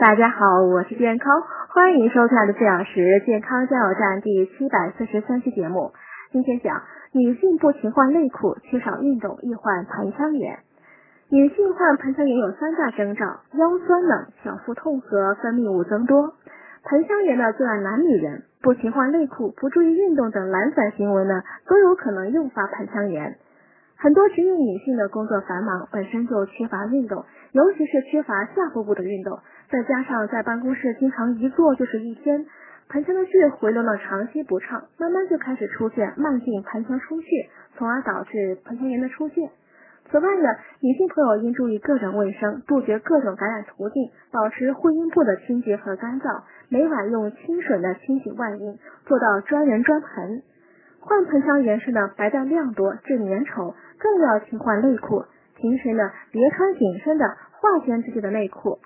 大家好，我是健康，欢迎收看的四小时健康加油站第七百四十三期节目。今天讲女性不勤换内裤，缺少运动易患盆腔炎。女性患盆腔炎有三大征兆：腰酸冷、小腹痛和分泌物增多。盆腔炎呢，最爱男女人，不勤换内裤、不注意运动等懒散行为呢，都有可能诱发盆腔炎。很多职业女性的工作繁忙，本身就缺乏运动，尤其是缺乏下腹部的运动，再加上在办公室经常一坐就是一天，盆腔的血回流呢长期不畅，慢慢就开始出现慢性盆腔出血，从而导致盆腔炎的出现。此外呢，女性朋友应注意个人卫生，杜绝各种感染途径，保持会阴部的清洁和干燥，每晚用清水呢清洗外阴，做到专人专盆。患盆腔炎时呢，白带量多，致粘稠，更要勤换内裤。平时呢，别穿紧身的化纤质地的内裤，